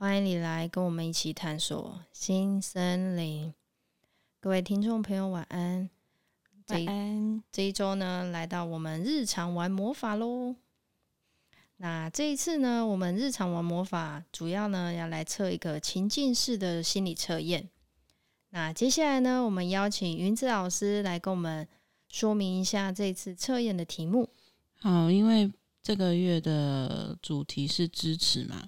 欢迎你来跟我们一起探索新森林。各位听众朋友，晚安。晚安。这一周呢，来到我们日常玩魔法喽。那这一次呢，我们日常玩魔法，主要呢要来测一个情境式的心理测验。那接下来呢，我们邀请云子老师来跟我们。说明一下这次测验的题目。好，因为这个月的主题是支持嘛，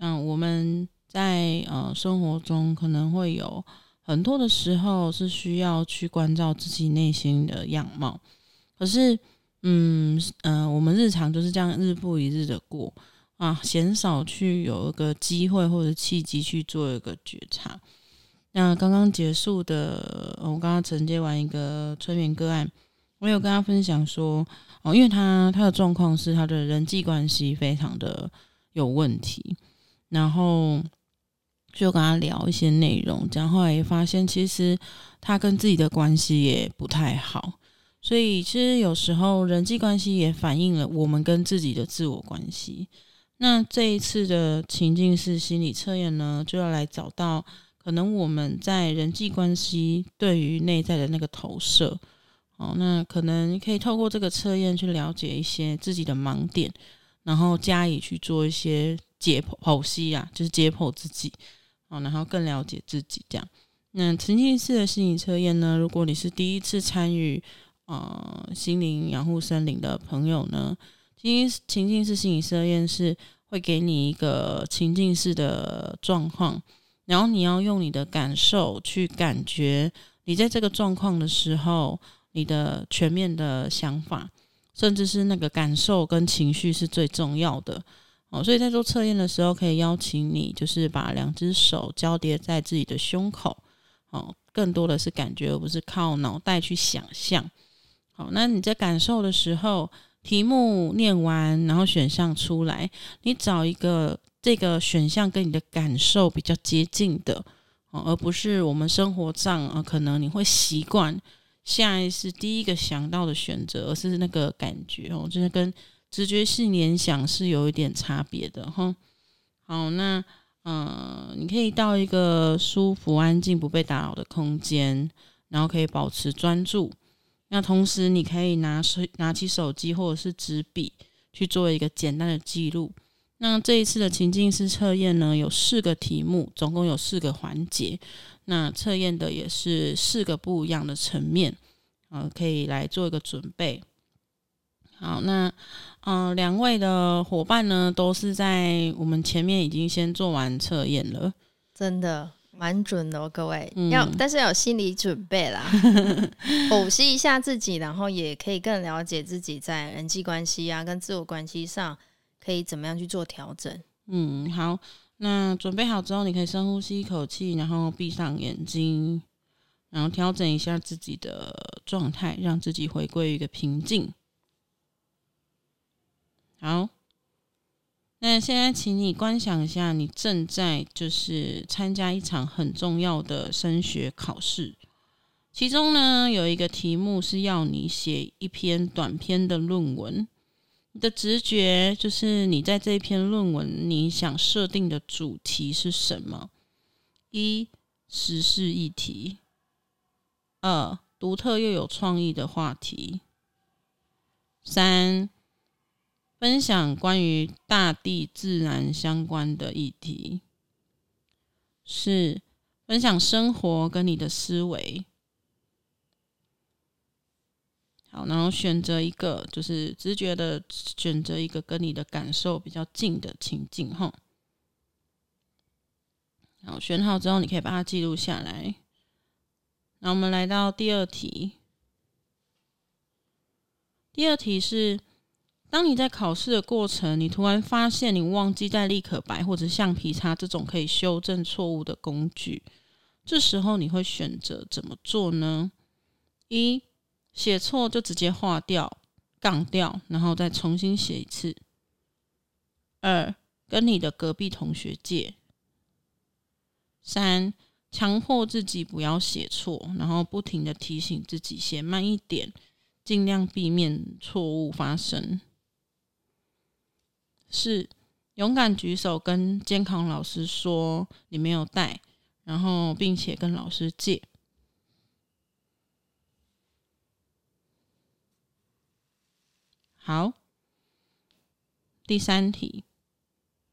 嗯，我们在呃生活中可能会有很多的时候是需要去关照自己内心的样貌，可是，嗯嗯、呃，我们日常就是这样日复一日的过啊，鲜少去有一个机会或者契机去做一个觉察。那刚刚结束的，我刚刚承接完一个催眠个案，我有跟他分享说，哦，因为他他的状况是他的人际关系非常的有问题，然后就跟他聊一些内容，然后来也发现其实他跟自己的关系也不太好，所以其实有时候人际关系也反映了我们跟自己的自我关系。那这一次的情境式心理测验呢，就要来找到。可能我们在人际关系对于内在的那个投射，哦，那可能可以透过这个测验去了解一些自己的盲点，然后加以去做一些解剖析啊，就是解剖自己，哦，然后更了解自己这样。那情境式的心理测验呢，如果你是第一次参与，呃，心灵养护森林的朋友呢，其实情境式心理测验是会给你一个情境式的状况。然后你要用你的感受去感觉你在这个状况的时候，你的全面的想法，甚至是那个感受跟情绪是最重要的哦。所以在做测验的时候，可以邀请你，就是把两只手交叠在自己的胸口哦，更多的是感觉，而不是靠脑袋去想象。好，那你在感受的时候，题目念完，然后选项出来，你找一个。这个选项跟你的感受比较接近的，而不是我们生活上啊，可能你会习惯下意识第一个想到的选择，而是那个感觉哦，就是跟直觉性联想是有一点差别的哈。好，那嗯，你可以到一个舒服、安静、不被打扰的空间，然后可以保持专注。那同时，你可以拿手拿起手机或者是纸笔去做一个简单的记录。那这一次的情境式测验呢，有四个题目，总共有四个环节。那测验的也是四个不一样的层面，呃，可以来做一个准备。好，那嗯，两位的伙伴呢，都是在我们前面已经先做完测验了，真的蛮准的哦，各位。嗯、要但是要有心理准备啦，剖析一下自己，然后也可以更了解自己在人际关系啊，跟自我关系上。可以怎么样去做调整？嗯，好，那准备好之后，你可以深呼吸一口气，然后闭上眼睛，然后调整一下自己的状态，让自己回归一个平静。好，那现在请你观想一下，你正在就是参加一场很重要的升学考试，其中呢有一个题目是要你写一篇短篇的论文。你的直觉就是你在这篇论文，你想设定的主题是什么？一、时事议题；二、独特又有创意的话题；三、分享关于大地自然相关的议题；是、分享生活跟你的思维。好，然后选择一个，就是直觉的选择一个跟你的感受比较近的情境，哈。好，选好之后，你可以把它记录下来。那我们来到第二题。第二题是当你在考试的过程，你突然发现你忘记带立可白或者橡皮擦这种可以修正错误的工具，这时候你会选择怎么做呢？一、写错就直接划掉、杠掉，然后再重新写一次。二、跟你的隔壁同学借。三、强迫自己不要写错，然后不停的提醒自己写慢一点，尽量避免错误发生。四、勇敢举手跟监考老师说你没有带，然后并且跟老师借。好，第三题，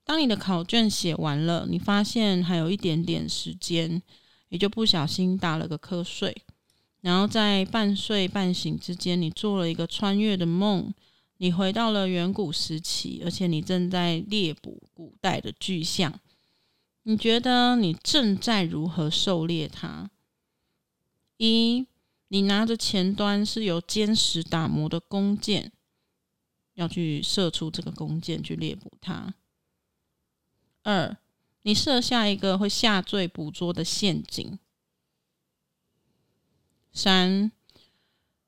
当你的考卷写完了，你发现还有一点点时间，也就不小心打了个瞌睡，然后在半睡半醒之间，你做了一个穿越的梦，你回到了远古时期，而且你正在猎捕古代的巨象，你觉得你正在如何狩猎它？一，你拿着前端是由尖石打磨的弓箭。要去射出这个弓箭去猎捕它。二，你设下一个会下坠捕捉的陷阱。三，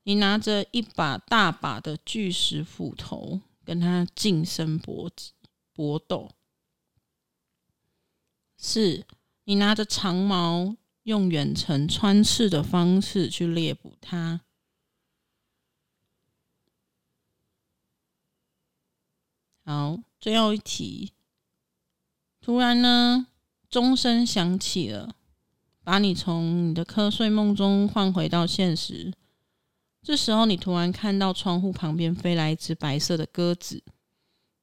你拿着一把大把的巨石斧头跟他近身搏搏斗。四，你拿着长矛用远程穿刺的方式去猎捕它。好，最后一题。突然呢，钟声响起了，把你从你的瞌睡梦中唤回到现实。这时候，你突然看到窗户旁边飞来一只白色的鸽子，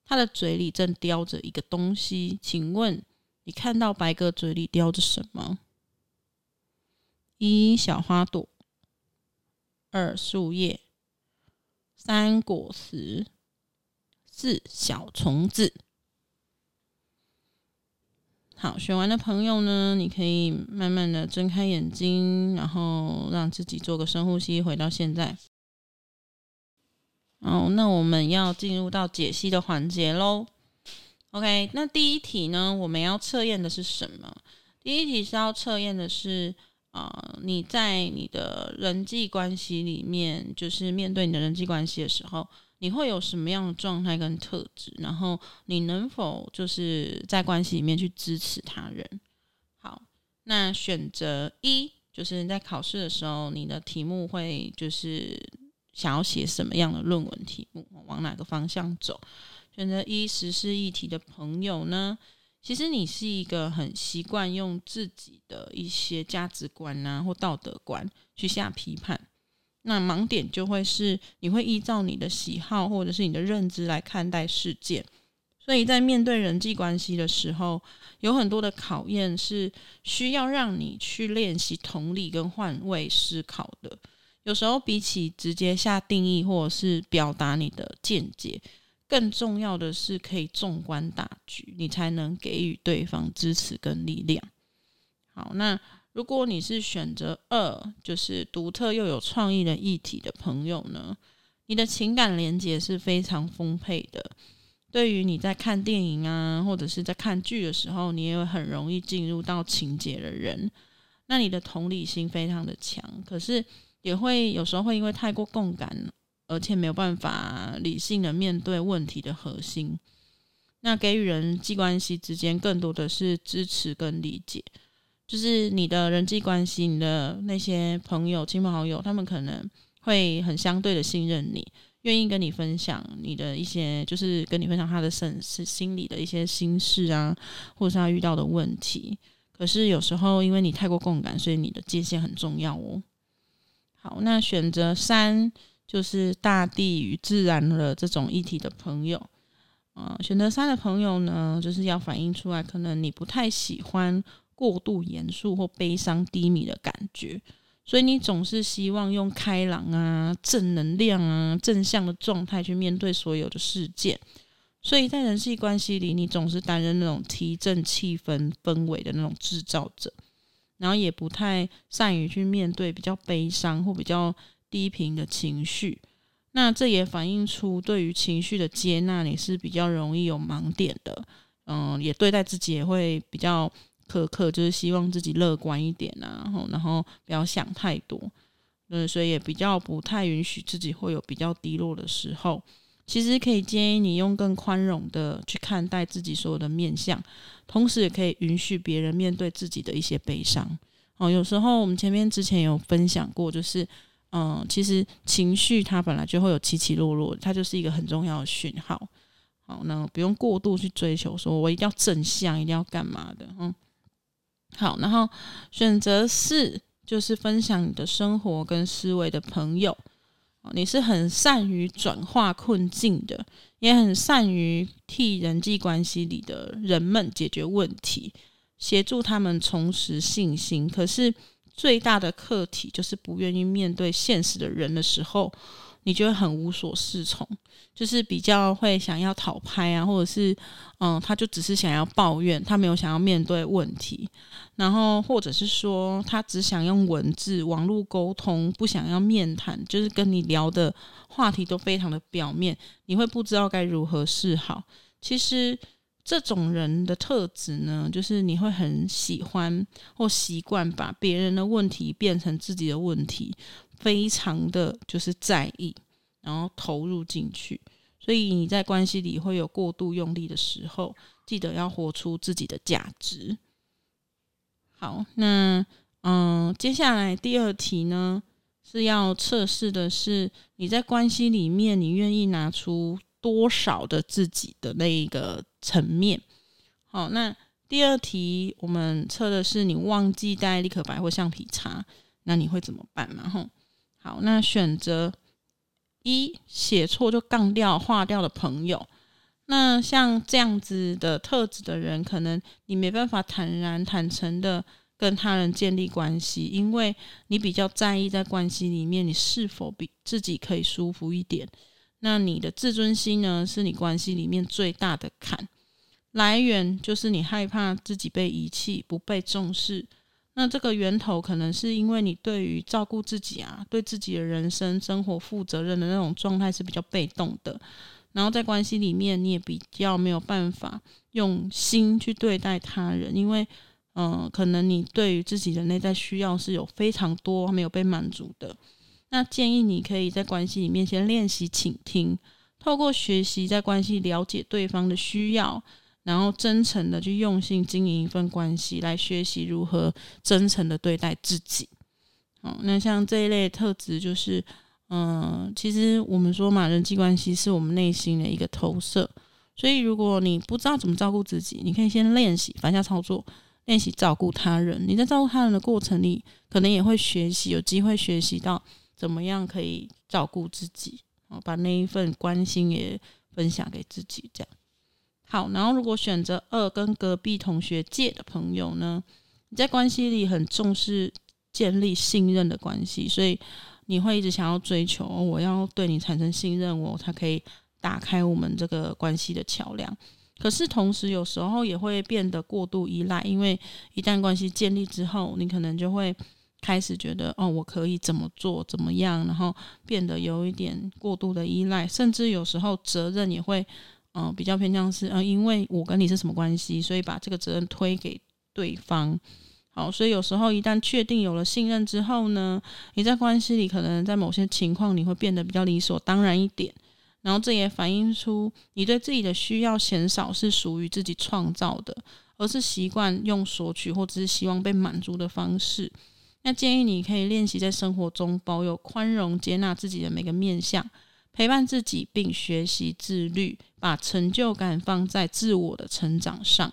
它的嘴里正叼着一个东西。请问，你看到白鸽嘴里叼着什么？一小花朵，二树叶，三果实。四小虫子，好，选完的朋友呢，你可以慢慢的睁开眼睛，然后让自己做个深呼吸，回到现在。好，那我们要进入到解析的环节喽。OK，那第一题呢，我们要测验的是什么？第一题是要测验的是啊、呃，你在你的人际关系里面，就是面对你的人际关系的时候。你会有什么样的状态跟特质？然后你能否就是在关系里面去支持他人？好，那选择一就是在考试的时候，你的题目会就是想要写什么样的论文题目，往哪个方向走？选择一时事议题的朋友呢，其实你是一个很习惯用自己的一些价值观啊或道德观去下批判。那盲点就会是你会依照你的喜好或者是你的认知来看待事件，所以在面对人际关系的时候，有很多的考验是需要让你去练习同理跟换位思考的。有时候比起直接下定义或者是表达你的见解，更重要的是可以纵观大局，你才能给予对方支持跟力量。好，那。如果你是选择二，就是独特又有创意的议题的朋友呢，你的情感连接是非常丰沛的。对于你在看电影啊，或者是在看剧的时候，你也会很容易进入到情节的人。那你的同理心非常的强，可是也会有时候会因为太过共感，而且没有办法理性的面对问题的核心。那给予人际关系之间更多的是支持跟理解。就是你的人际关系，你的那些朋友、亲朋好友，他们可能会很相对的信任你，愿意跟你分享你的一些，就是跟你分享他的身是心里的一些心事啊，或者是他遇到的问题。可是有时候因为你太过共感，所以你的界限很重要哦。好，那选择三就是大地与自然的这种一体的朋友，嗯、选择三的朋友呢，就是要反映出来，可能你不太喜欢。过度严肃或悲伤低迷的感觉，所以你总是希望用开朗啊、正能量啊、正向的状态去面对所有的事件。所以在人际关系里，你总是担任那种提振气氛氛围的那种制造者，然后也不太善于去面对比较悲伤或比较低频的情绪。那这也反映出对于情绪的接纳，你是比较容易有盲点的。嗯，也对待自己也会比较苛刻，就是希望自己乐观一点啊，然后然后不要想太多。嗯，所以也比较不太允许自己会有比较低落的时候。其实可以建议你用更宽容的去看待自己所有的面相，同时也可以允许别人面对自己的一些悲伤。哦，有时候我们前面之前有分享过，就是嗯，其实情绪它本来就会有起起落落，它就是一个很重要的讯号。好，那不用过度去追求，说我一定要正向，一定要干嘛的，嗯。好，然后选择四就是分享你的生活跟思维的朋友，你是很善于转化困境的，也很善于替人际关系里的人们解决问题，协助他们重拾信心。可是最大的课题就是不愿意面对现实的人的时候。你就会很无所适从，就是比较会想要讨拍啊，或者是嗯，他就只是想要抱怨，他没有想要面对问题，然后或者是说他只想用文字、网络沟通，不想要面谈，就是跟你聊的话题都非常的表面，你会不知道该如何是好。其实这种人的特质呢，就是你会很喜欢或习惯把别人的问题变成自己的问题。非常的就是在意，然后投入进去，所以你在关系里会有过度用力的时候，记得要活出自己的价值。好，那嗯，接下来第二题呢，是要测试的是你在关系里面，你愿意拿出多少的自己的那一个层面。好，那第二题我们测的是你忘记带立可白或橡皮擦，那你会怎么办嘛？吼。好，那选择一写错就杠掉、划掉的朋友，那像这样子的特质的人，可能你没办法坦然、坦诚的跟他人建立关系，因为你比较在意在关系里面你是否比自己可以舒服一点。那你的自尊心呢，是你关系里面最大的坎，来源就是你害怕自己被遗弃、不被重视。那这个源头可能是因为你对于照顾自己啊，对自己的人生生活负责任的那种状态是比较被动的，然后在关系里面你也比较没有办法用心去对待他人，因为嗯、可能你对于自己的内在需要是有非常多没有被满足的。那建议你可以在关系里面先练习倾听，透过学习在关系了解对方的需要。然后真诚的去用心经营一份关系，来学习如何真诚的对待自己。好，那像这一类特质，就是，嗯、其实我们说嘛，人际关系是我们内心的一个投射。所以，如果你不知道怎么照顾自己，你可以先练习反向操作，练习照顾他人。你在照顾他人的过程里，可能也会学习，有机会学习到怎么样可以照顾自己，把那一份关心也分享给自己，这样。好，然后如果选择二跟隔壁同学借的朋友呢，你在关系里很重视建立信任的关系，所以你会一直想要追求，我要对你产生信任，我才可以打开我们这个关系的桥梁。可是同时有时候也会变得过度依赖，因为一旦关系建立之后，你可能就会开始觉得，哦，我可以怎么做怎么样，然后变得有一点过度的依赖，甚至有时候责任也会。嗯，比较偏向是，嗯，因为我跟你是什么关系，所以把这个责任推给对方。好，所以有时候一旦确定有了信任之后呢，你在关系里可能在某些情况你会变得比较理所当然一点。然后这也反映出你对自己的需要减少是属于自己创造的，而是习惯用索取或者是希望被满足的方式。那建议你可以练习在生活中保有宽容，接纳自己的每个面相。陪伴自己，并学习自律，把成就感放在自我的成长上。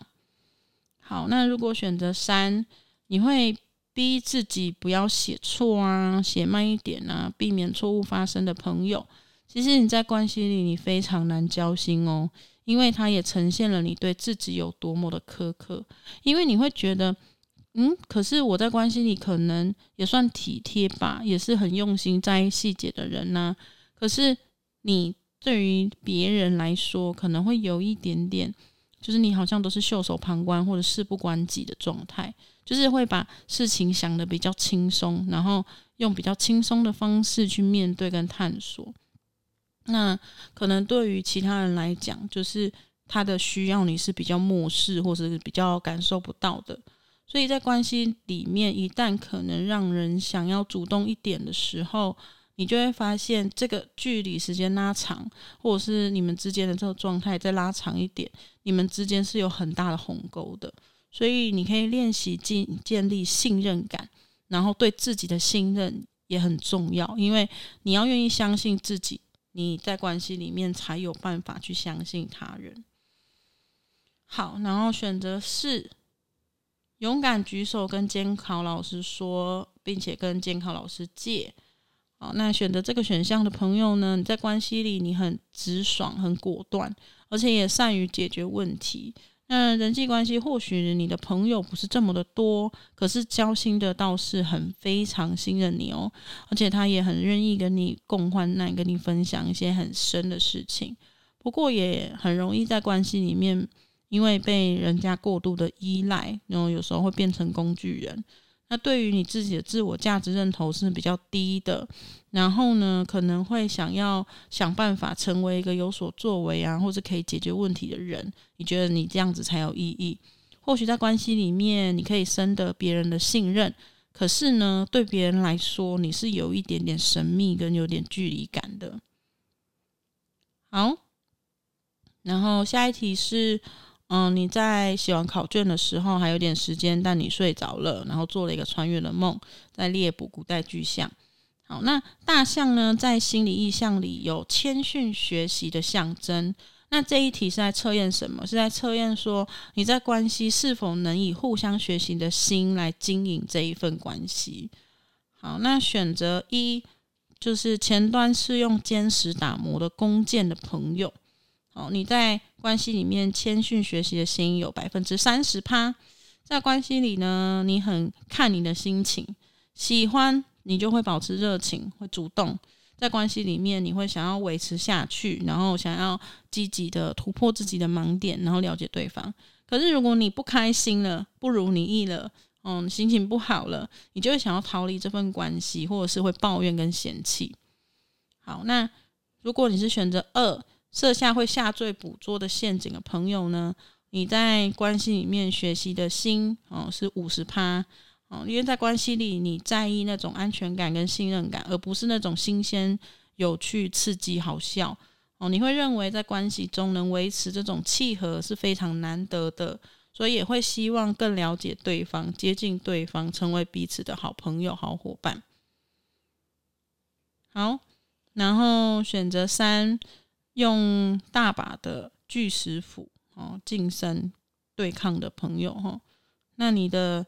好，那如果选择三，你会逼自己不要写错啊，写慢一点啊，避免错误发生的朋友，其实你在关系里你非常难交心哦，因为它也呈现了你对自己有多么的苛刻。因为你会觉得，嗯，可是我在关系里可能也算体贴吧，也是很用心在意细节的人呐，可是。你对于别人来说，可能会有一点点，就是你好像都是袖手旁观或者事不关己的状态，就是会把事情想得比较轻松，然后用比较轻松的方式去面对跟探索。那可能对于其他人来讲，就是他的需要你是比较漠视，或者是比较感受不到的。所以在关系里面，一旦可能让人想要主动一点的时候，你就会发现这个距离时间拉长，或者是你们之间的这个状态再拉长一点，你们之间是有很大的鸿沟的。所以你可以练习建建立信任感，然后对自己的信任也很重要，因为你要愿意相信自己。你在关系里面才有办法去相信他人。好，然后选择四，勇敢举手跟监考老师说，并且跟监考老师借。那选择这个选项的朋友呢，你在关系里你很直爽、很果断，而且也善于解决问题。那人际关系或许你的朋友不是这么的多，可是交心的倒是很非常信任你哦，而且他也很愿意跟你共患难，跟你分享一些很深的事情。不过也很容易在关系里面，因为被人家过度的依赖，然后有时候会变成工具人。那对于你自己的自我价值认同是比较低的，然后呢，可能会想要想办法成为一个有所作为啊，或者可以解决问题的人。你觉得你这样子才有意义？或许在关系里面，你可以深得别人的信任，可是呢，对别人来说，你是有一点点神秘跟有点距离感的。好，然后下一题是。嗯，你在写完考卷的时候还有点时间，但你睡着了，然后做了一个穿越的梦，在猎捕古代巨象。好，那大象呢，在心理意象里有谦逊学习的象征。那这一题是在测验什么？是在测验说你在关系是否能以互相学习的心来经营这一份关系。好，那选择一就是前端是用坚实打磨的弓箭的朋友。哦，你在关系里面谦逊学习的心有百分之三十趴，在关系里呢，你很看你的心情，喜欢你就会保持热情，会主动，在关系里面你会想要维持下去，然后想要积极的突破自己的盲点，然后了解对方。可是如果你不开心了，不如你意了，嗯，心情不好了，你就会想要逃离这份关系，或者是会抱怨跟嫌弃。好，那如果你是选择二。设下会下坠捕捉的陷阱的朋友呢，你在关系里面学习的心哦是五十趴哦，因为在关系里你在意那种安全感跟信任感，而不是那种新鲜、有趣、刺激、好笑哦。你会认为在关系中能维持这种契合是非常难得的，所以也会希望更了解对方、接近对方，成为彼此的好朋友、好伙伴。好，然后选择三。用大把的巨石斧哦，近身对抗的朋友哈，那你的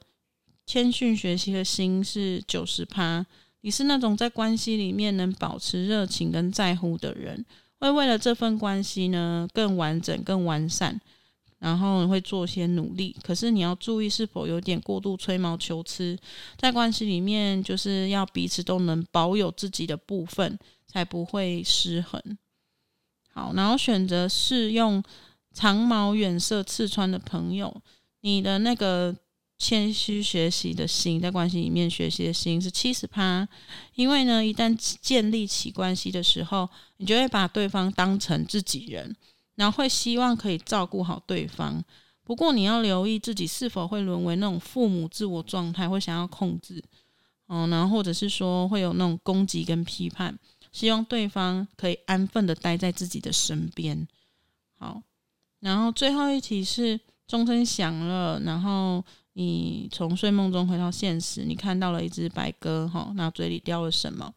谦逊学习的心是九十趴，你是那种在关系里面能保持热情跟在乎的人，会为了这份关系呢更完整、更完善，然后会做些努力。可是你要注意是否有点过度吹毛求疵，在关系里面就是要彼此都能保有自己的部分，才不会失衡。好，然后选择是用长矛远射刺穿的朋友，你的那个谦虚学习的心，在关系里面学习的心是七十趴，因为呢，一旦建立起关系的时候，你就会把对方当成自己人，然后会希望可以照顾好对方。不过你要留意自己是否会沦为那种父母自我状态，会想要控制，嗯，然后或者是说会有那种攻击跟批判。希望对方可以安分的待在自己的身边。好，然后最后一题是钟声响了，然后你从睡梦中回到现实，你看到了一只白鸽，哈，那嘴里叼了什么？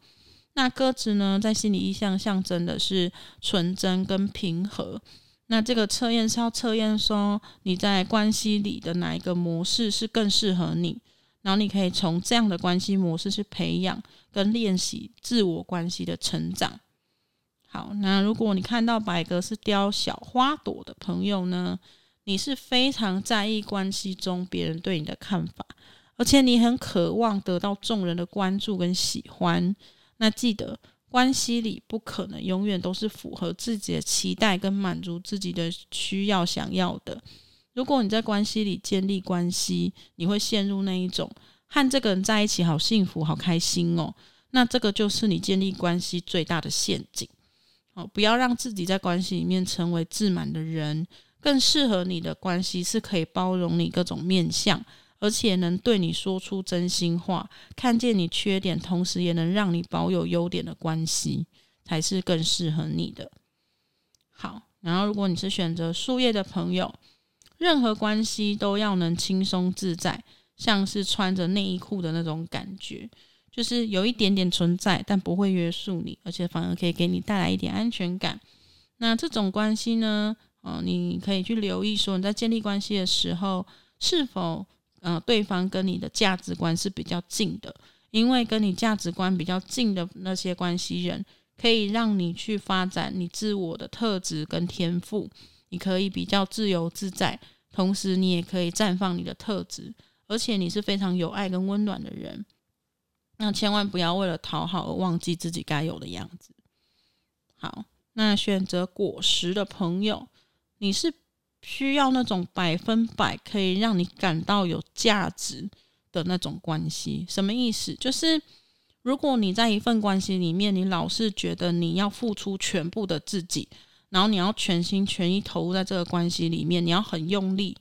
那鸽子呢，在心理意象象征的是纯真跟平和。那这个测验是要测验说你在关系里的哪一个模式是更适合你。然后你可以从这样的关系模式去培养跟练习自我关系的成长。好，那如果你看到白鸽是雕小花朵的朋友呢，你是非常在意关系中别人对你的看法，而且你很渴望得到众人的关注跟喜欢。那记得，关系里不可能永远都是符合自己的期待跟满足自己的需要想要的。如果你在关系里建立关系，你会陷入那一种和这个人在一起好幸福、好开心哦。那这个就是你建立关系最大的陷阱哦，不要让自己在关系里面成为自满的人。更适合你的关系是可以包容你各种面相，而且能对你说出真心话，看见你缺点，同时也能让你保有优点的关系，才是更适合你的。好，然后如果你是选择树叶的朋友，任何关系都要能轻松自在，像是穿着内衣裤的那种感觉。就是有一点点存在，但不会约束你，而且反而可以给你带来一点安全感。那这种关系呢，呃，你可以去留意说，你在建立关系的时候，是否呃对方跟你的价值观是比较近的？因为跟你价值观比较近的那些关系人，可以让你去发展你自我的特质跟天赋，你可以比较自由自在，同时你也可以绽放你的特质，而且你是非常有爱跟温暖的人。那千万不要为了讨好而忘记自己该有的样子。好，那选择果实的朋友，你是需要那种百分百可以让你感到有价值的那种关系。什么意思？就是如果你在一份关系里面，你老是觉得你要付出全部的自己，然后你要全心全意投入在这个关系里面，你要很用力，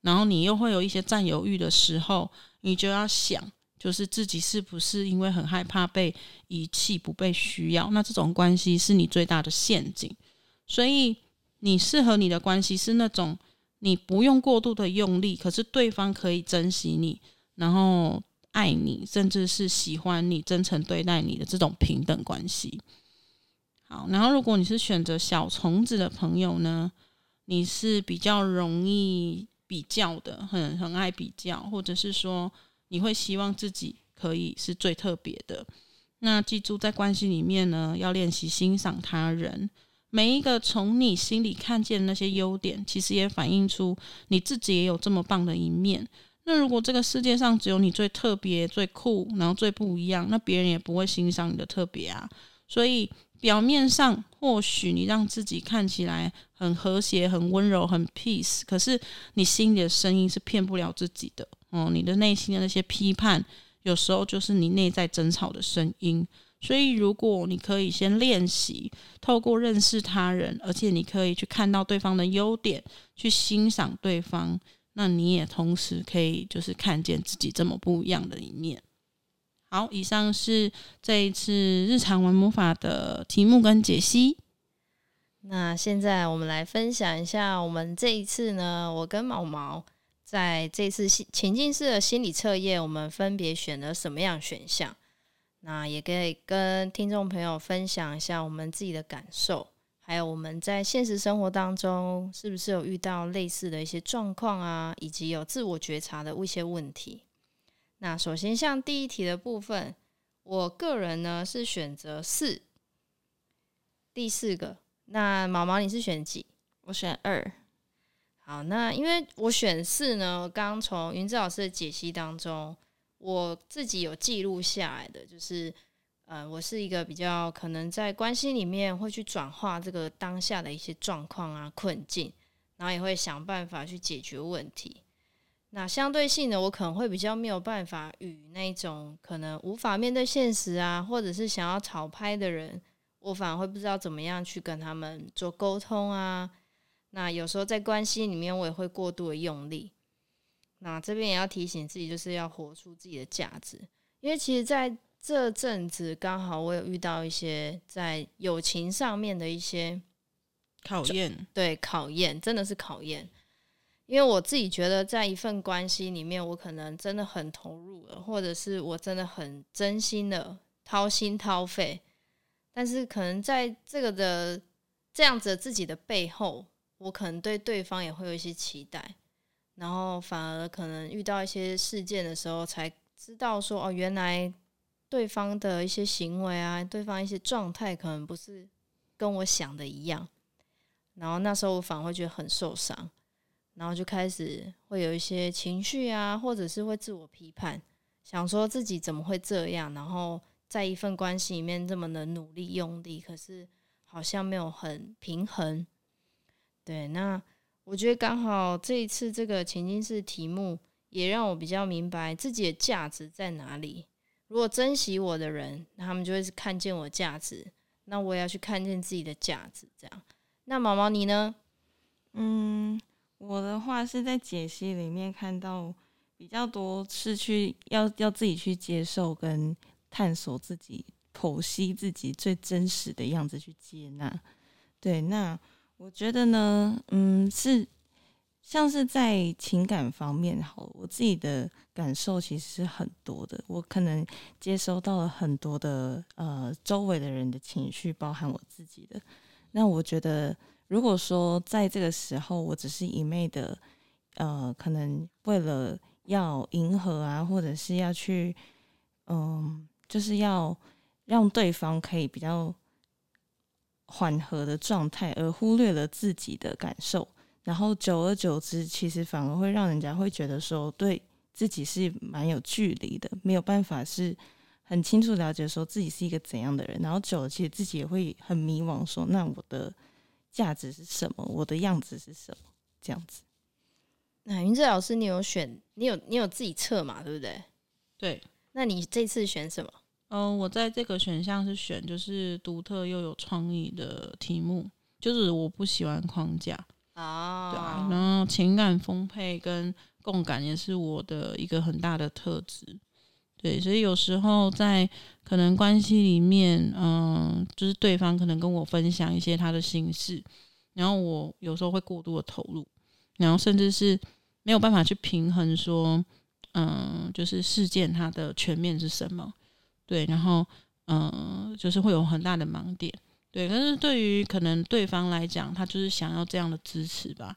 然后你又会有一些占有欲的时候，你就要想。就是自己是不是因为很害怕被遗弃、不被需要？那这种关系是你最大的陷阱。所以，你适合你的关系是那种你不用过度的用力，可是对方可以珍惜你，然后爱你，甚至是喜欢你、真诚对待你的这种平等关系。好，然后如果你是选择小虫子的朋友呢，你是比较容易比较的，很很爱比较，或者是说。你会希望自己可以是最特别的。那记住，在关系里面呢，要练习欣赏他人。每一个从你心里看见的那些优点，其实也反映出你自己也有这么棒的一面。那如果这个世界上只有你最特别、最酷，然后最不一样，那别人也不会欣赏你的特别啊。所以表面上或许你让自己看起来很和谐、很温柔、很 peace，可是你心里的声音是骗不了自己的。哦，你的内心的那些批判，有时候就是你内在争吵的声音。所以，如果你可以先练习，透过认识他人，而且你可以去看到对方的优点，去欣赏对方，那你也同时可以就是看见自己这么不一样的一面。好，以上是这一次日常玩魔法的题目跟解析。那现在我们来分享一下，我们这一次呢，我跟毛毛。在这次情境式的心理测验，我们分别选了什么样选项？那也可以跟听众朋友分享一下我们自己的感受，还有我们在现实生活当中是不是有遇到类似的一些状况啊，以及有自我觉察的一些问题。那首先像第一题的部分，我个人呢是选择四，第四个。那毛毛你是选几？我选二。好，那因为我选四呢，刚从云子老师的解析当中，我自己有记录下来的，就是，呃，我是一个比较可能在关系里面会去转化这个当下的一些状况啊、困境，然后也会想办法去解决问题。那相对性的，我可能会比较没有办法与那种可能无法面对现实啊，或者是想要炒拍的人，我反而会不知道怎么样去跟他们做沟通啊。那有时候在关系里面，我也会过度的用力。那这边也要提醒自己，就是要活出自己的价值。因为其实在这阵子，刚好我有遇到一些在友情上面的一些考验，对，考验真的是考验。因为我自己觉得，在一份关系里面，我可能真的很投入了，或者是我真的很真心的掏心掏肺，但是可能在这个的这样子自己的背后。我可能对对方也会有一些期待，然后反而可能遇到一些事件的时候，才知道说哦，原来对方的一些行为啊，对方一些状态可能不是跟我想的一样，然后那时候我反而会觉得很受伤，然后就开始会有一些情绪啊，或者是会自我批判，想说自己怎么会这样，然后在一份关系里面这么的努力用力，可是好像没有很平衡。对，那我觉得刚好这一次这个情境式题目也让我比较明白自己的价值在哪里。如果珍惜我的人，那他们就会是看见我价值，那我也要去看见自己的价值。这样，那毛毛你呢？嗯，我的话是在解析里面看到比较多是去要要自己去接受跟探索自己，剖析自己最真实的样子去接纳。对，那我觉得呢，嗯，是。像是在情感方面，好，我自己的感受其实是很多的。我可能接收到了很多的呃周围的人的情绪，包含我自己的。那我觉得，如果说在这个时候，我只是一昧的呃，可能为了要迎合啊，或者是要去嗯、就是要让对方可以比较缓和的状态，而忽略了自己的感受。然后久而久之，其实反而会让人家会觉得说，对自己是蛮有距离的，没有办法是很清楚了解说自己是一个怎样的人。然后久了，其实自己也会很迷惘，说那我的价值是什么？我的样子是什么？这样子。那云志老师，你有选？你有你有自己测嘛？对不对？对。那你这次选什么？嗯、呃，我在这个选项是选就是独特又有创意的题目，就是我不喜欢框架。啊，对啊，然后情感丰沛跟共感也是我的一个很大的特质，对，所以有时候在可能关系里面，嗯，就是对方可能跟我分享一些他的心事，然后我有时候会过度的投入，然后甚至是没有办法去平衡说，嗯，就是事件它的全面是什么，对，然后嗯，就是会有很大的盲点。对，但是对于可能对方来讲，他就是想要这样的支持吧，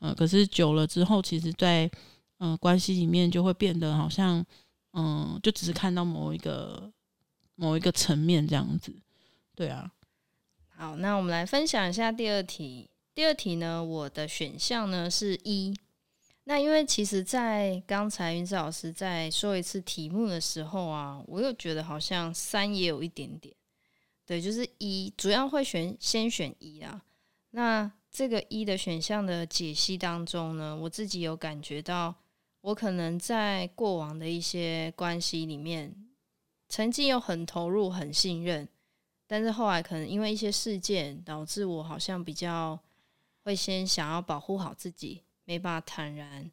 嗯、可是久了之后，其实，在嗯关系里面就会变得好像，嗯，就只是看到某一个某一个层面这样子，对啊。好，那我们来分享一下第二题。第二题呢，我的选项呢是一。那因为其实，在刚才云志老师在说一次题目的时候啊，我又觉得好像三也有一点点。对，就是一，主要会选先选一啊。那这个一的选项的解析当中呢，我自己有感觉到，我可能在过往的一些关系里面，曾经有很投入、很信任，但是后来可能因为一些事件，导致我好像比较会先想要保护好自己，没办法坦然，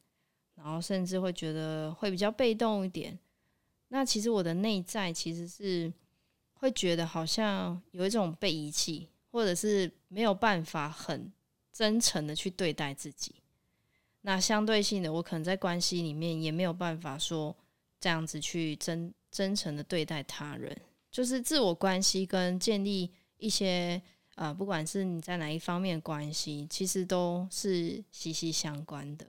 然后甚至会觉得会比较被动一点。那其实我的内在其实是。会觉得好像有一种被遗弃，或者是没有办法很真诚的去对待自己。那相对性的，我可能在关系里面也没有办法说这样子去真真诚的对待他人。就是自我关系跟建立一些呃，不管是你在哪一方面关系，其实都是息息相关的。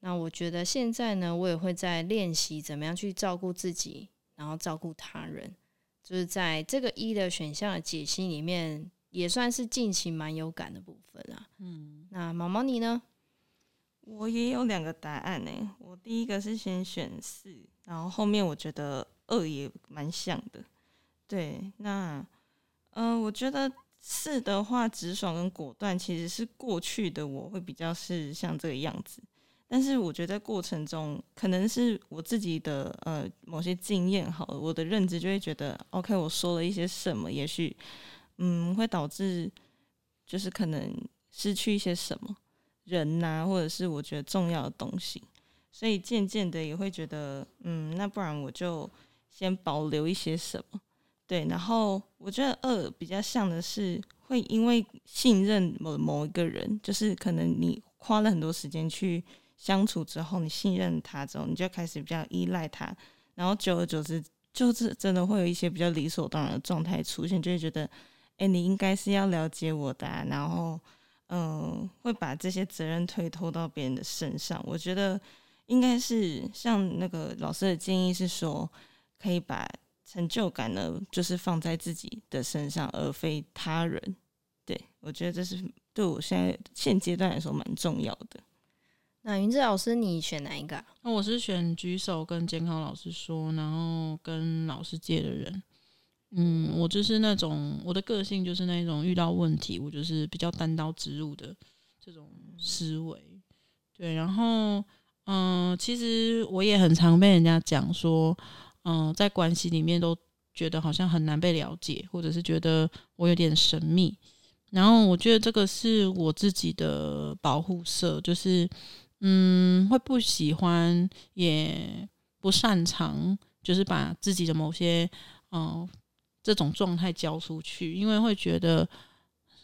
那我觉得现在呢，我也会在练习怎么样去照顾自己，然后照顾他人。就是在这个一的选项的解析里面，也算是近期蛮有感的部分啊。嗯，那毛毛你呢？我也有两个答案呢。我第一个是先选四，然后后面我觉得二也蛮像的。对，那、呃，我觉得四的话，直爽跟果断其实是过去的我会比较是像这个样子。但是我觉得在过程中，可能是我自己的呃某些经验好了，我的认知就会觉得，OK，我说了一些什么，也许嗯会导致就是可能失去一些什么人呐、啊，或者是我觉得重要的东西，所以渐渐的也会觉得，嗯，那不然我就先保留一些什么，对。然后我觉得二比较像的是会因为信任某某一个人，就是可能你花了很多时间去。相处之后，你信任他之后，你就开始比较依赖他，然后久而久之，就是真的会有一些比较理所当然的状态出现，就会觉得，哎，你应该是要了解我的啊，然后，嗯，会把这些责任推脱到别人的身上。我觉得应该是像那个老师的建议是说，可以把成就感呢，就是放在自己的身上，而非他人。对，我觉得这是对我现在现阶段来说蛮重要的。那云志老师，你选哪一个啊？那我是选举手跟健康老师说，然后跟老师借的人。嗯，我就是那种我的个性就是那种遇到问题，我就是比较单刀直入的这种思维。对，然后嗯，其实我也很常被人家讲说，嗯，在关系里面都觉得好像很难被了解，或者是觉得我有点神秘。然后我觉得这个是我自己的保护色，就是嗯，会不喜欢，也不擅长，就是把自己的某些嗯、这种状态交出去，因为会觉得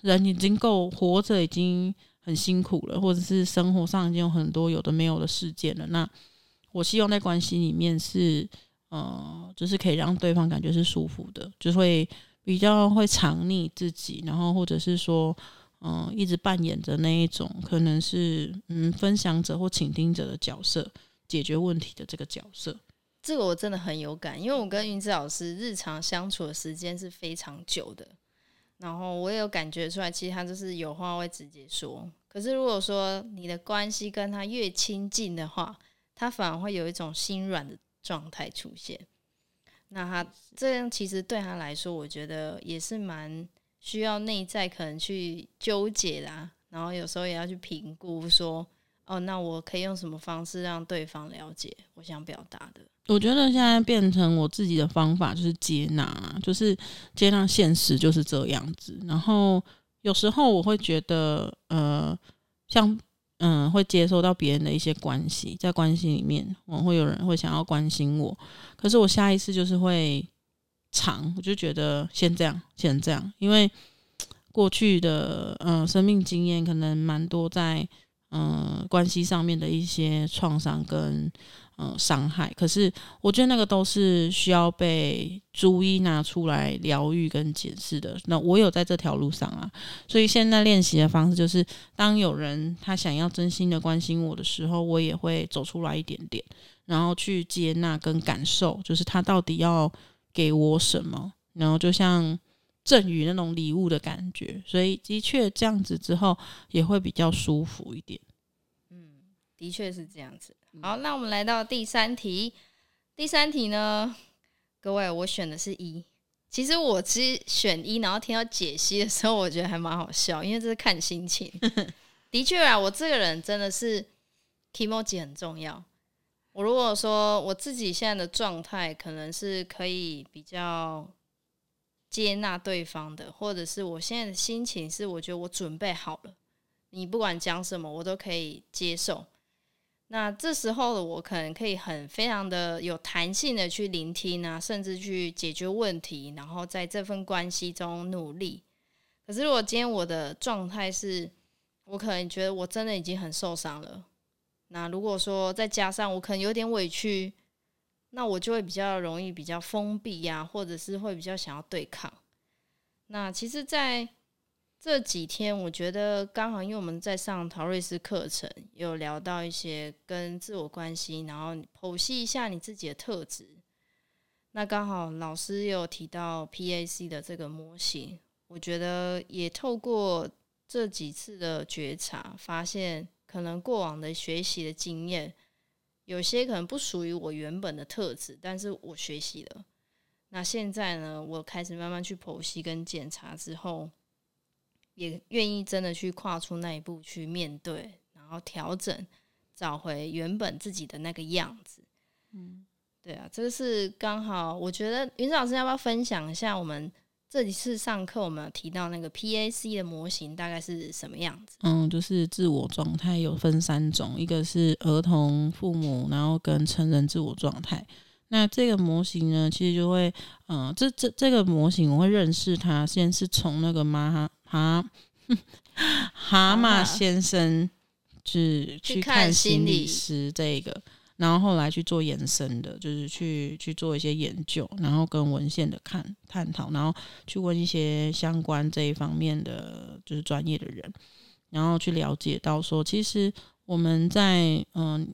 人已经够活着，已经很辛苦了，或者是生活上已经有很多有的没有的事件了。那我希望在关系里面是呃，就是可以让对方感觉是舒服的，就会。比较会藏匿自己，然后或者是说，嗯、一直扮演着那一种可能是嗯分享者或倾听者的角色，解决问题的这个角色。这个我真的很有感，因为我跟云子老师日常相处的时间是非常久的，然后我也有感觉出来，其实他就是有话会直接说。可是如果说你的关系跟他越亲近的话，他反而会有一种心软的状态出现。那他这样其实对他来说，我觉得也是蛮需要内在可能去纠结啦，然后有时候也要去评估说，哦，那我可以用什么方式让对方了解我想表达的？我觉得现在变成我自己的方法就是接纳，就是接纳现实就是这样子。然后有时候我会觉得，呃，像。嗯，会接收到别人的一些关系，在关系里面，我会有人会想要关心我，可是我下一次就是会藏，我就觉得先这样，先这样，因为过去的嗯生命经验可能蛮多在嗯关系上面的一些创伤跟。嗯，伤害。可是我觉得那个都是需要被逐一拿出来疗愈跟解释的。那我有在这条路上啊，所以现在练习的方式就是，当有人他想要真心的关心我的时候，我也会走出来一点点，然后去接纳跟感受，就是他到底要给我什么，然后就像赠予那种礼物的感觉。所以的确这样子之后也会比较舒服一点。嗯，的确是这样子。好，那我们来到第三题。第三题呢，各位，我选的是一。其实我其实选一，然后听到解析的时候，我觉得还蛮好笑，因为这是看心情。的确啊，我这个人真的是 kimoji 很重要。我如果说我自己现在的状态，可能是可以比较接纳对方的，或者是我现在的心情是，我觉得我准备好了，你不管讲什么，我都可以接受。那这时候的我可能可以很非常的有弹性的去聆听啊，甚至去解决问题，然后在这份关系中努力。可是如果今天我的状态是，我可能觉得我真的已经很受伤了。那如果说再加上我可能有点委屈，那我就会比较容易比较封闭呀，或者是会比较想要对抗。那其实，在这几天我觉得刚好，因为我们在上陶瑞斯课程，有聊到一些跟自我关系，然后剖析一下你自己的特质。那刚好老师有提到 PAC 的这个模型，我觉得也透过这几次的觉察，发现可能过往的学习的经验，有些可能不属于我原本的特质，但是我学习了。那现在呢，我开始慢慢去剖析跟检查之后。也愿意真的去跨出那一步去面对，然后调整，找回原本自己的那个样子。嗯，对啊，这个是刚好，我觉得芸子老师要不要分享一下？我们这几次上课，我们有提到那个 PAC 的模型大概是什么样子？嗯，就是自我状态有分三种，一个是儿童、父母，然后跟成人自我状态。那这个模型呢，其实就会，嗯，这这这个模型我会认识它，先是从那个马哈。蛤，蛤蟆先生是去看心理师这个，然后后来去做延伸的，就是去去做一些研究，然后跟文献的看探讨，然后去问一些相关这一方面的就是专业的人，然后去了解到说，其实我们在嗯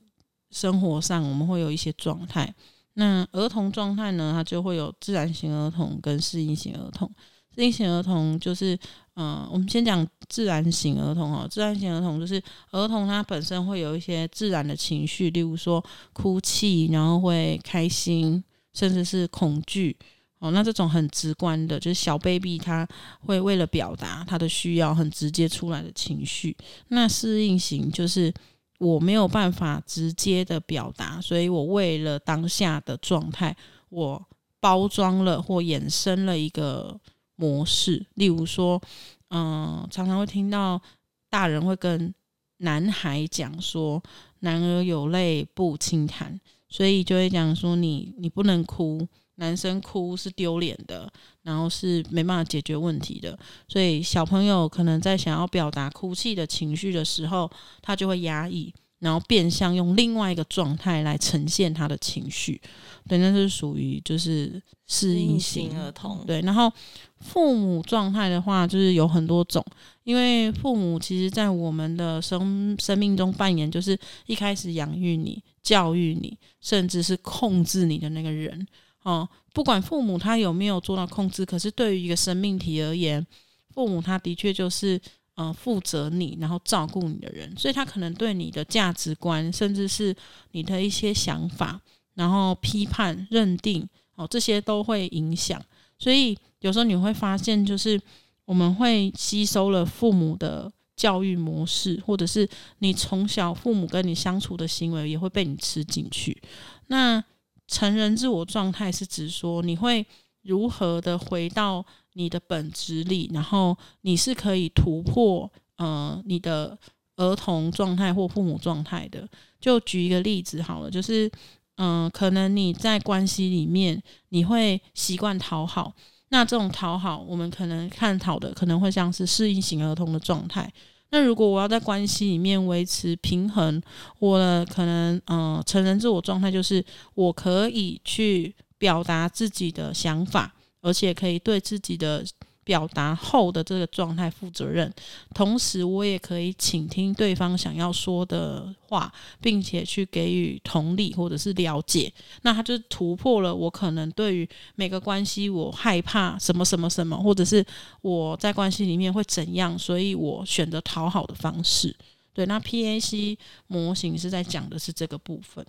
生活上我们会有一些状态，那儿童状态呢，它就会有自然型儿童跟适应型儿童。适应型儿童就是，嗯、我们先讲自然型儿童哦。自然型儿童就是儿童他本身会有一些自然的情绪，例如说哭泣，然后会开心，甚至是恐惧。哦，那这种很直观的，就是小 baby 他会为了表达他的需要，很直接出来的情绪。那适应型就是我没有办法直接的表达，所以我为了当下的状态，我。包装了或衍生了一个模式。例如说，嗯、常常会听到大人会跟男孩讲说：“男儿有泪不轻弹”，所以就会讲说你：“你你不能哭。”男生哭是丢脸的，然后是没办法解决问题的，所以小朋友可能在想要表达哭泣的情绪的时候，他就会压抑，然后变相用另外一个状态来呈现他的情绪。对，那是属于就是适应型儿童。对，然后父母状态的话，就是有很多种，因为父母其实在我们的生生命中扮演，就是一开始养育你、教育你，甚至是控制你的那个人。哦，不管父母他有没有做到控制，可是对于一个生命体而言，父母他的确就是嗯、呃、负责你，然后照顾你的人，所以他可能对你的价值观，甚至是你的一些想法，然后批判、认定，哦，这些都会影响。所以有时候你会发现，就是我们会吸收了父母的教育模式，或者是你从小父母跟你相处的行为，也会被你吃进去。那成人自我状态是指说，你会如何的回到你的本质里，然后你是可以突破呃你的儿童状态或父母状态的。就举一个例子好了，就是嗯、可能你在关系里面你会习惯讨好，那这种讨好，我们可能探讨的可能会像是适应型儿童的状态。那如果我要在关系里面维持平衡，我的可能嗯、成人自我状态就是我可以去表达自己的想法，而且可以对自己的。表达后的这个状态负责任，同时我也可以倾听对方想要说的话，并且去给予同理或者是了解。那他就突破了我可能对于每个关系我害怕什么什么什么，或者是我在关系里面会怎样，所以我选择讨好的方式。对，那 PAC 模型是在讲的是这个部分。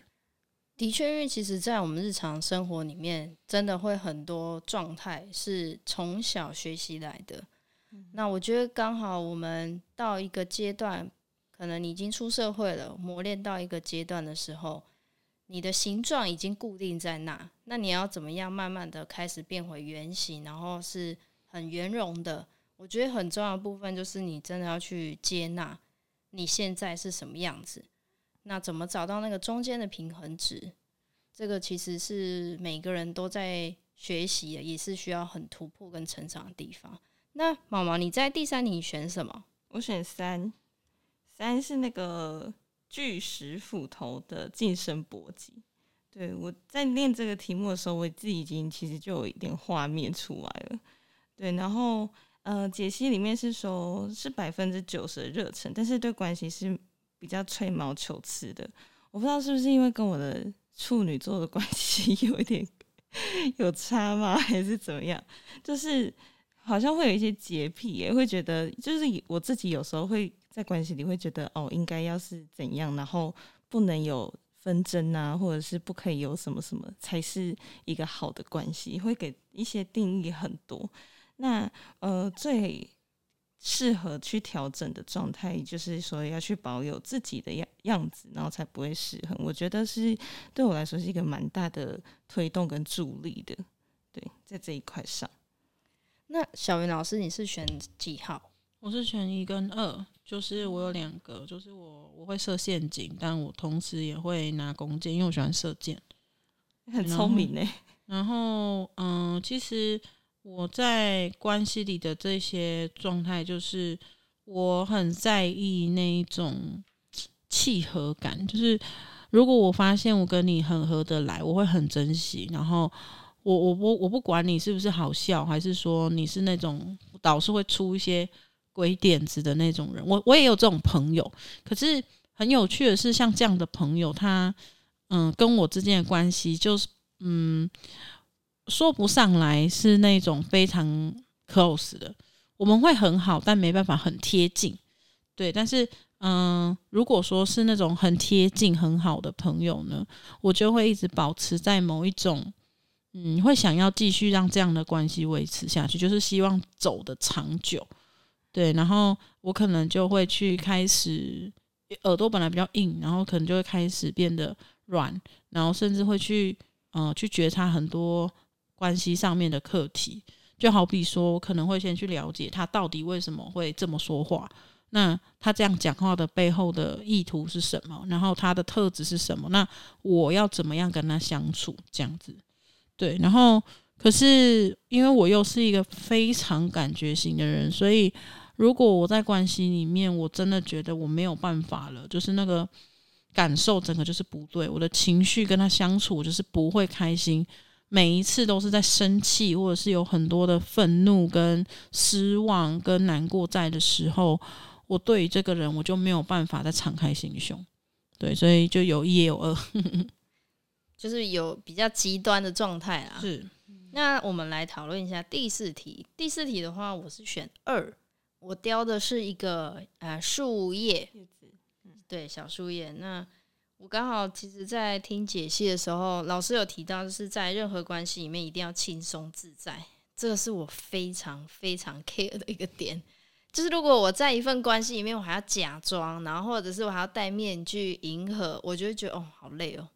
的确，因为其实，在我们日常生活里面，真的会很多状态是从小学习来的。嗯。那我觉得刚好我们到一个阶段，可能你已经出社会了，磨练到一个阶段的时候，你的形状已经固定在那。那你要怎么样慢慢的开始变回原形，然后是很圆融的？我觉得很重要的部分就是你真的要去接纳你现在是什么样子。那怎么找到那个中间的平衡值？这个其实是每个人都在学习的，也是需要很突破跟成长的地方。那毛毛，你在第三题选什么？我选三，三是那个巨石斧头的晋升搏击。对，我在念这个题目的时候，我自己已经其实就有一点画面出来了。对，然后呃，解析里面是说是百分之九十的热忱，但是对关系是。比较吹毛求疵的，我不知道是不是因为跟我的处女座的关系 有一点有差吗，还是怎么样？就是好像会有一些洁癖，也会觉得就是我自己有时候会在关系里会觉得哦，应该要是怎样，然后不能有纷争啊，或者是不可以有什么什么才是一个好的关系，会给一些定义很多。那呃最。适合去调整的状态，就是说要去保有自己的样样子，然后才不会失衡。我觉得是对我来说是一个蛮大的推动跟助力的。对，在这一块上。那小云老师，你是选几号？我是选一跟二，就是我有两个，就是我我会设陷阱，但我同时也会拿弓箭，因为我喜欢射箭，很聪明呢。然后，嗯，其实。我在关系里的这些状态，就是我很在意那一种契合感。就是如果我发现我跟你很合得来，我会很珍惜。然后我我不我不管你是不是好笑，还是说你是那种老是会出一些鬼点子的那种人，我我也有这种朋友。可是很有趣的是，像这样的朋友，他嗯跟我之间的关系就是嗯。说不上来是那种非常 close 的，我们会很好，但没办法很贴近。对，但是嗯、如果说是那种很贴近很好的朋友呢，我就会一直保持在某一种，嗯，会想要继续让这样的关系维持下去，就是希望走得长久。对，然后我可能就会去开始耳朵本来比较硬，然后可能就会开始变得软，然后甚至会去嗯、去觉察很多。关系上面的课题。就好比说，我可能会先去了解他到底为什么会这么说话，那他这样讲话的背后的意图是什么？然后他的特质是什么？那我要怎么样跟他相处？这样子，对。然后，可是因为我又是一个非常感觉型的人，所以如果我在关系里面，我真的觉得我没有办法了，就是那个感受整个就是不对，我的情绪跟他相处就是不会开心。每一次都是在生气，或者是有很多的愤怒、跟失望、跟难过在的时候，我对于这个人我就没有办法再敞开心胸。对，所以就有一也有二，就是有比较极端的状态啦。是，那我们来讨论一下第四题。第四题的话，我是选二，我雕的是一个呃树叶，对，小树叶。那我刚好其实，在听解析的时候，老师有提到，就是在任何关系里面一定要轻松自在，这个是我非常非常 care 的一个点。就是如果我在一份关系里面，我还要假装，然后或者是我还要戴面具迎合，我就会觉得哦，好累哦。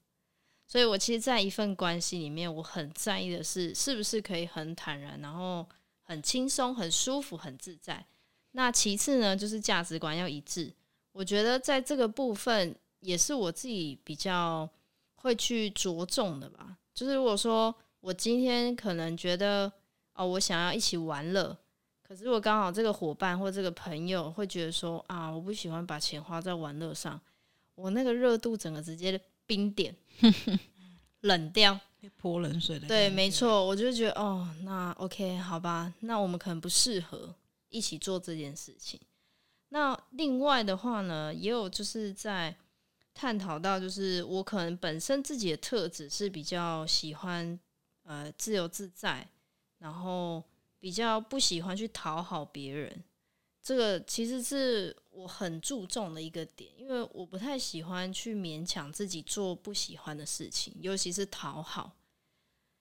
所以我其实，在一份关系里面，我很在意的是，是不是可以很坦然，然后很轻松、很舒服、很自在。那其次呢，就是价值观要一致。我觉得在这个部分。也是我自己比较会去着重的吧。就是如果说我今天可能觉得哦，我想要一起玩乐，可是我刚好这个伙伴或这个朋友会觉得说啊，我不喜欢把钱花在玩乐上，我那个热度整个直接冰点，冷掉，泼冷水的。对，没错，我就觉得哦，那 OK，好吧，那我们可能不适合一起做这件事情。那另外的话呢，也有就是在。探讨到，就是我可能本身自己的特质是比较喜欢呃自由自在，然后比较不喜欢去讨好别人。这个其实是我很注重的一个点，因为我不太喜欢去勉强自己做不喜欢的事情，尤其是讨好。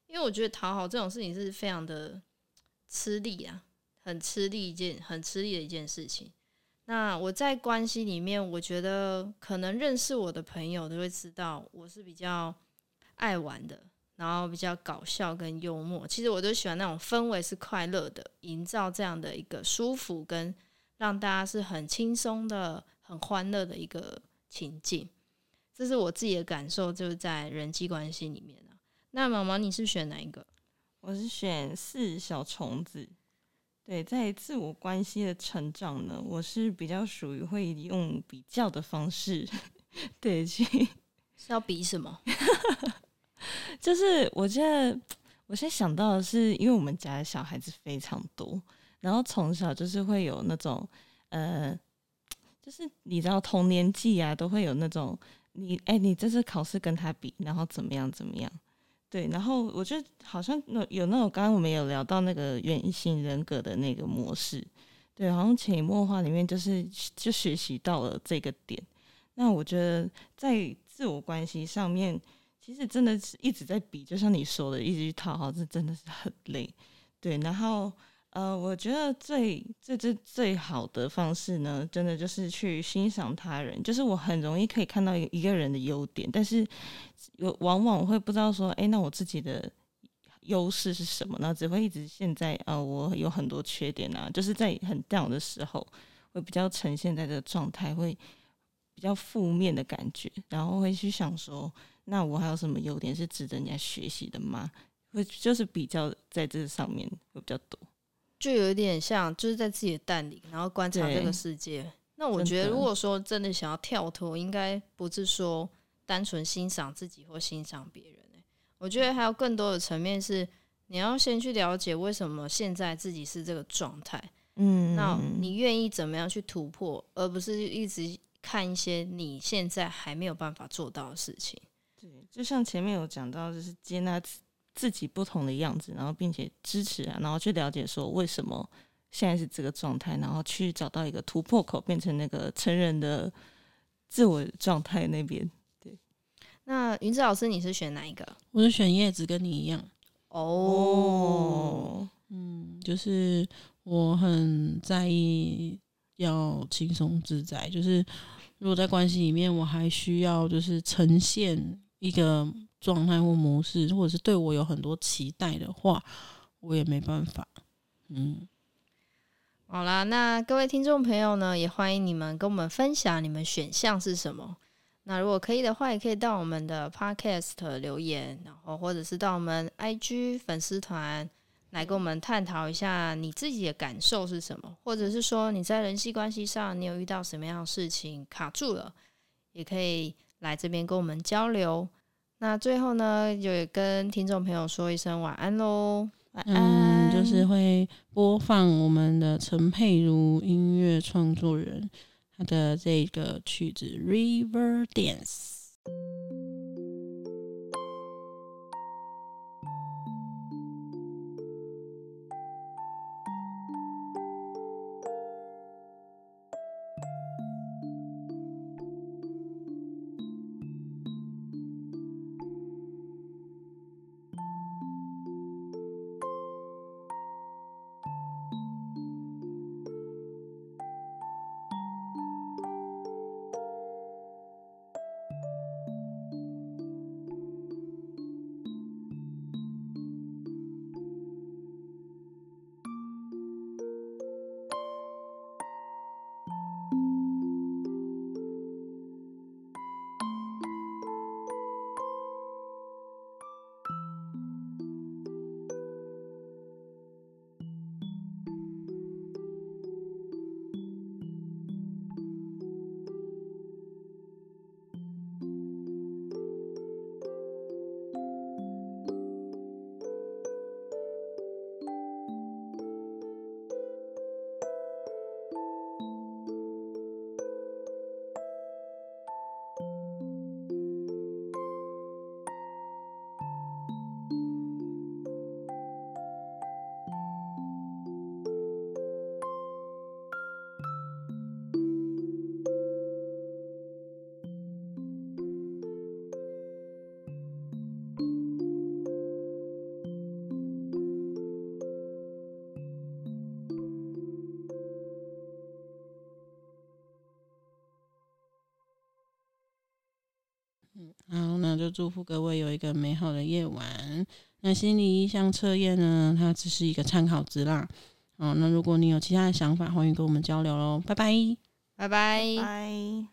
因为我觉得讨好这种事情是非常的吃力啊，很吃力一件，很吃力的一件事情。那我在关系里面，我觉得可能认识我的朋友都会知道，我是比较爱玩的，然后比较搞笑跟幽默。其实我都喜欢那种氛围是快乐的，营造这样的一个舒服跟让大家是很轻松的、很欢乐的一个情境。这是我自己的感受，就是在人际关系里面。那毛毛你是选哪一个？我是选四小虫子。对，在自我关系的成长呢，我是比较属于会用比较的方式，对，去 是要比什么？就是我现在我现在想到的是，因为我们家的小孩子非常多，然后从小就是会有那种，呃，就是你知道童年纪啊，都会有那种你，哎，你这次考试跟他比，然后怎么样怎么样。对，然后我觉得好像有有那种，刚刚我们有聊到那个原型人格的那个模式，对，好像潜移默化里面就是就学习到了这个点。那我觉得在自我关系上面，其实真的是一直在比，就像你说的，一直去讨好，这真的是很累。对，然后呃，我觉得最最最最好的方式呢，真的就是去欣赏他人，就是我很容易可以看到一个人的优点，但是。有往往会不知道说，哎，那我自己的优势是什么呢？只会一直现在啊、我有很多缺点啊，就是在很 down 的时候，会比较呈现在这个状态，会比较负面的感觉，然后会去想说，那我还有什么优点是值得人家学习的吗？会就是比较在这上面会比较多，就有一点像就是在自己的蛋里，然后观察这个世界。那我觉得，如果说真的想要跳脱，应该不是说。单纯欣赏自己或欣赏别人，我觉得还有更多的层面是，你要先去了解为什么现在自己是这个状态，嗯，那你愿意怎么样去突破，而不是一直看一些你现在还没有办法做到的事情。对，就像前面有讲到，就是接纳自己不同的样子，然后并且支持啊，然后去了解说为什么现在是这个状态，然后去找到一个突破口，变成那个成人的自我状态那边。对那云子老师，你是选哪一个？我是选叶子，跟你一样。哦，嗯，就是我很在意要轻松自在。就是如果在关系里面，我还需要就是呈现一个状态或模式，或者是对我有很多期待的话，我也没办法。嗯，好啦，那各位听众朋友呢，也欢迎你们跟我们分享你们选项是什么。那如果可以的话，也可以到我们的 Podcast 留言，然后或者是到我们 IG 粉丝团来跟我们探讨一下你自己的感受是什么，或者是说你在人际关系上你有遇到什么样的事情卡住了，也可以来这边跟我们交流。那最后呢，就也跟听众朋友说一声晚安喽，晚安。嗯，就是会播放我们的陈佩如音乐创作人他的这个曲子《River Dance》。就祝福各位有一个美好的夜晚。那心理意向测验呢，它只是一个参考值啦。哦，那如果你有其他的想法，欢迎跟我们交流喽。拜拜，拜拜，拜。